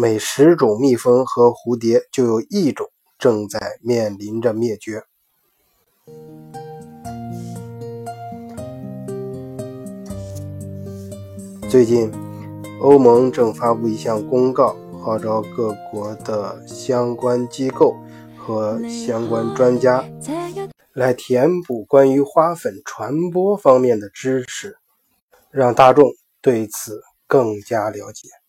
每十种蜜蜂和蝴蝶就有一种正在面临着灭绝。最近，欧盟正发布一项公告，号召各国的相关机构和相关专家来填补关于花粉传播方面的知识，让大众对此更加了解。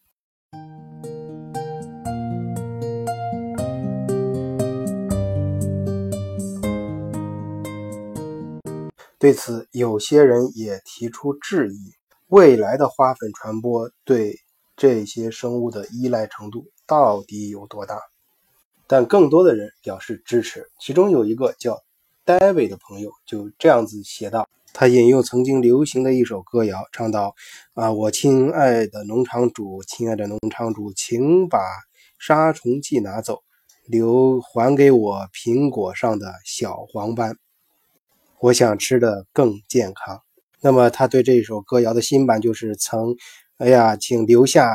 对此，有些人也提出质疑：未来的花粉传播对这些生物的依赖程度到底有多大？但更多的人表示支持。其中有一个叫戴维的朋友就这样子写道：“他引用曾经流行的一首歌谣，唱道：‘啊，我亲爱的农场主，亲爱的农场主，请把杀虫剂拿走，留还给我苹果上的小黄斑。’”我想吃的更健康。那么他对这首歌谣的新版就是曾，哎呀，请留下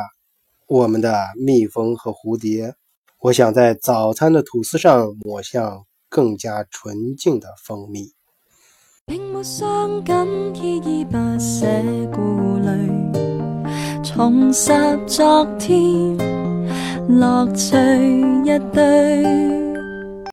我们的蜜蜂和蝴蝶。我想在早餐的吐司上抹上更加纯净的蜂蜜。并没伤紧，依依不舍顾虑，重拾昨天乐趣一堆。